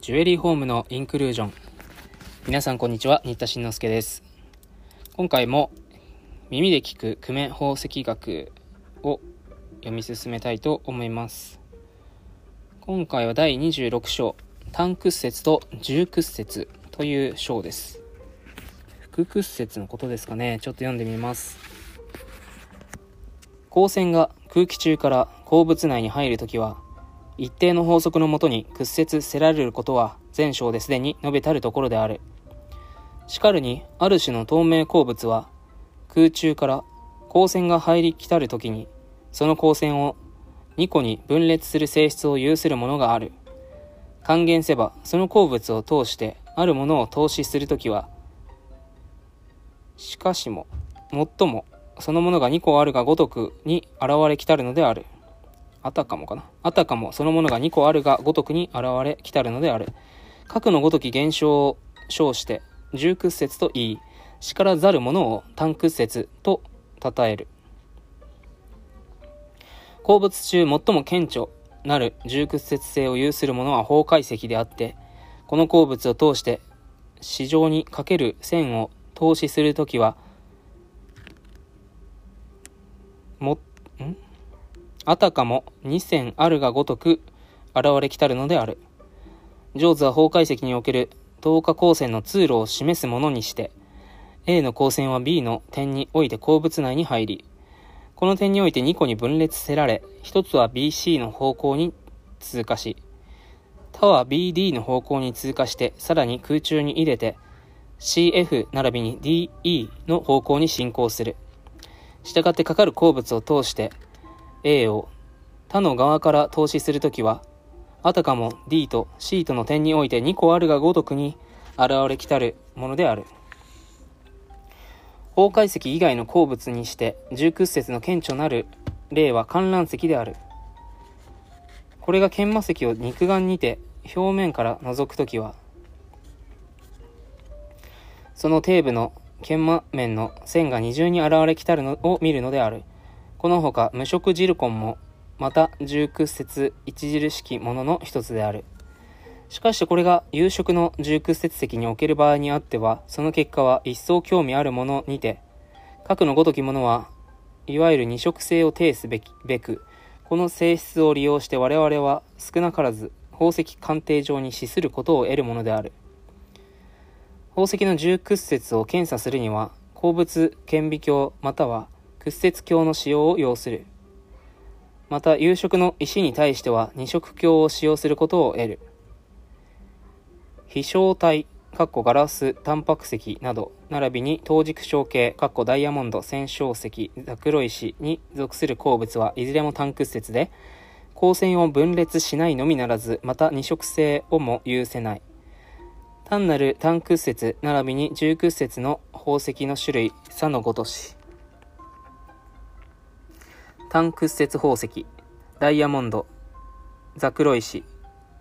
ジュエリーホームのインクルージョン。皆さんこんにちは新田慎之介です。今回も耳で聞く久米宝石学を読み進めたいと思います。今回は第26章単屈折と重屈折という章です。副屈折のことですかね。ちょっと読んでみます。光線が空気中から鉱物内に入るときは一定の法則のもとに屈折せられることは前章ですでに述べたるところである。しかるに、ある種の透明鉱物は、空中から光線が入り来たるときに、その光線を2個に分裂する性質を有するものがある。還元せば、その鉱物を通して、あるものを投資するときは、しかしも、最も、そのものが2個あるがごとくに現れきたるのである。あたかもかな。あたかもそのものが2個あるがごとくに現れ来たるのである。核のごとき現象を称して、重屈折と言い、しからざるものを単屈折と称える。鉱物中最も顕著なる重屈折性を有するものは法解析であって、この鉱物を通して市場にかける線を投資するときは、も、あたかも二線あるがごとく現れきたるのである。上手は法解析における等価光線の通路を示すものにして、A の光線は B の点において鉱物内に入り、この点において2個に分裂せられ、1つは BC の方向に通過し、他は BD の方向に通過して、さらに空中に入れて、CF 並びに DE の方向に進行する。従ってかかる鉱物を通して、A を他の側から投資するときは、あたかも D と C との点において2個あるがごとくに現れきたるものである。法解析以外の鉱物にして重屈折の顕著なる例は観覧石である。これが研磨石を肉眼にて表面から覗くときは、その底部の研磨面の線が二重に現れきたるのを見るのである。このほか無色ジルコンもまた重屈折著しきものの一つである。しかしこれが有色の重屈折石における場合にあっては、その結果は一層興味あるものにて、核のごときものは、いわゆる二色性を呈すべきべく、この性質を利用して我々は少なからず宝石鑑定上に資することを得るものである。宝石の重屈折を検査するには、鉱物顕微鏡または屈折鏡の使用を要する。また、有色の石に対しては二色鏡を使用することを得る。飛翔体、かっこガラス、タンパク石など、並びに等軸小系、かっこダイヤモンド、線小石、ザクロ石に属する鉱物はいずれも単屈折で、光線を分裂しないのみならず、また二色性をも有せない。単なる単屈折、並びに重屈折の宝石の種類、差のごとし。単屈折宝石、ダイヤモンド、ザクロ石、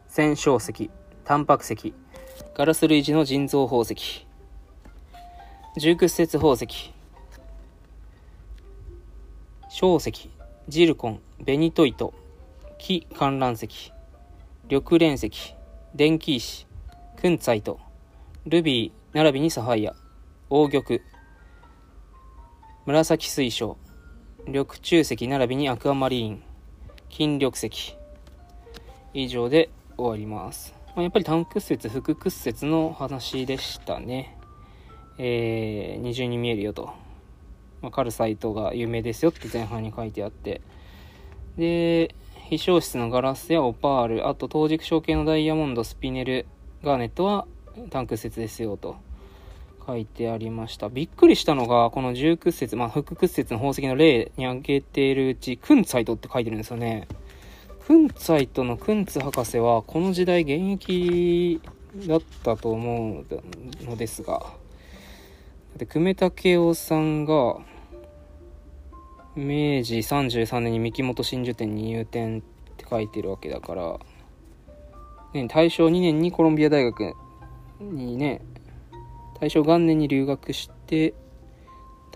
線小石、タンパク石、ガラス類似の人造宝石、重屈折宝石、小石、ジルコン、ベニトイト、木観覧石、緑蓮石、電気石、クンツァイト、ルビー並びにサファイア、黄玉、紫水晶、緑中石並びにアクアマリーン、金緑石。以上で終わります。まあ、やっぱり単屈折、副屈折の話でしたね。えー、二重に見えるよと。まあ、カルサイトが有名ですよって前半に書いてあって。で、非消失のガラスやオパール、あと当軸小系のダイヤモンド、スピネル、ガーネットは単屈折ですよと。書いてありました。びっくりしたのが、この重屈折、まあ、副屈折の宝石の例に挙げているうち、クンツァイトって書いてるんですよね。クンツァイトのクンツ博士は、この時代現役だったと思うのですが、で、久米武雄さんが、明治33年に三木本真珠店に入店って書いてるわけだから、ね、大正2年にコロンビア大学にね、大正元年に留学して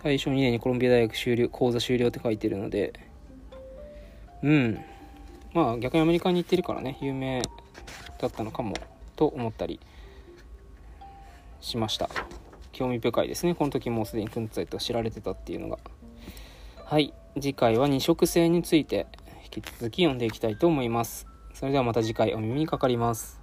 大正2年にコロンビア大学修了講座修了って書いてるので。うん。まあ逆にアメリカに行ってるからね有名だったのかもと思ったりしました。興味深いですね。この時もうすでにクンツァイと知られてたっていうのが。はい。次回は二色性について引き続き読んでいきたいと思います。それではまた次回お耳にかかります。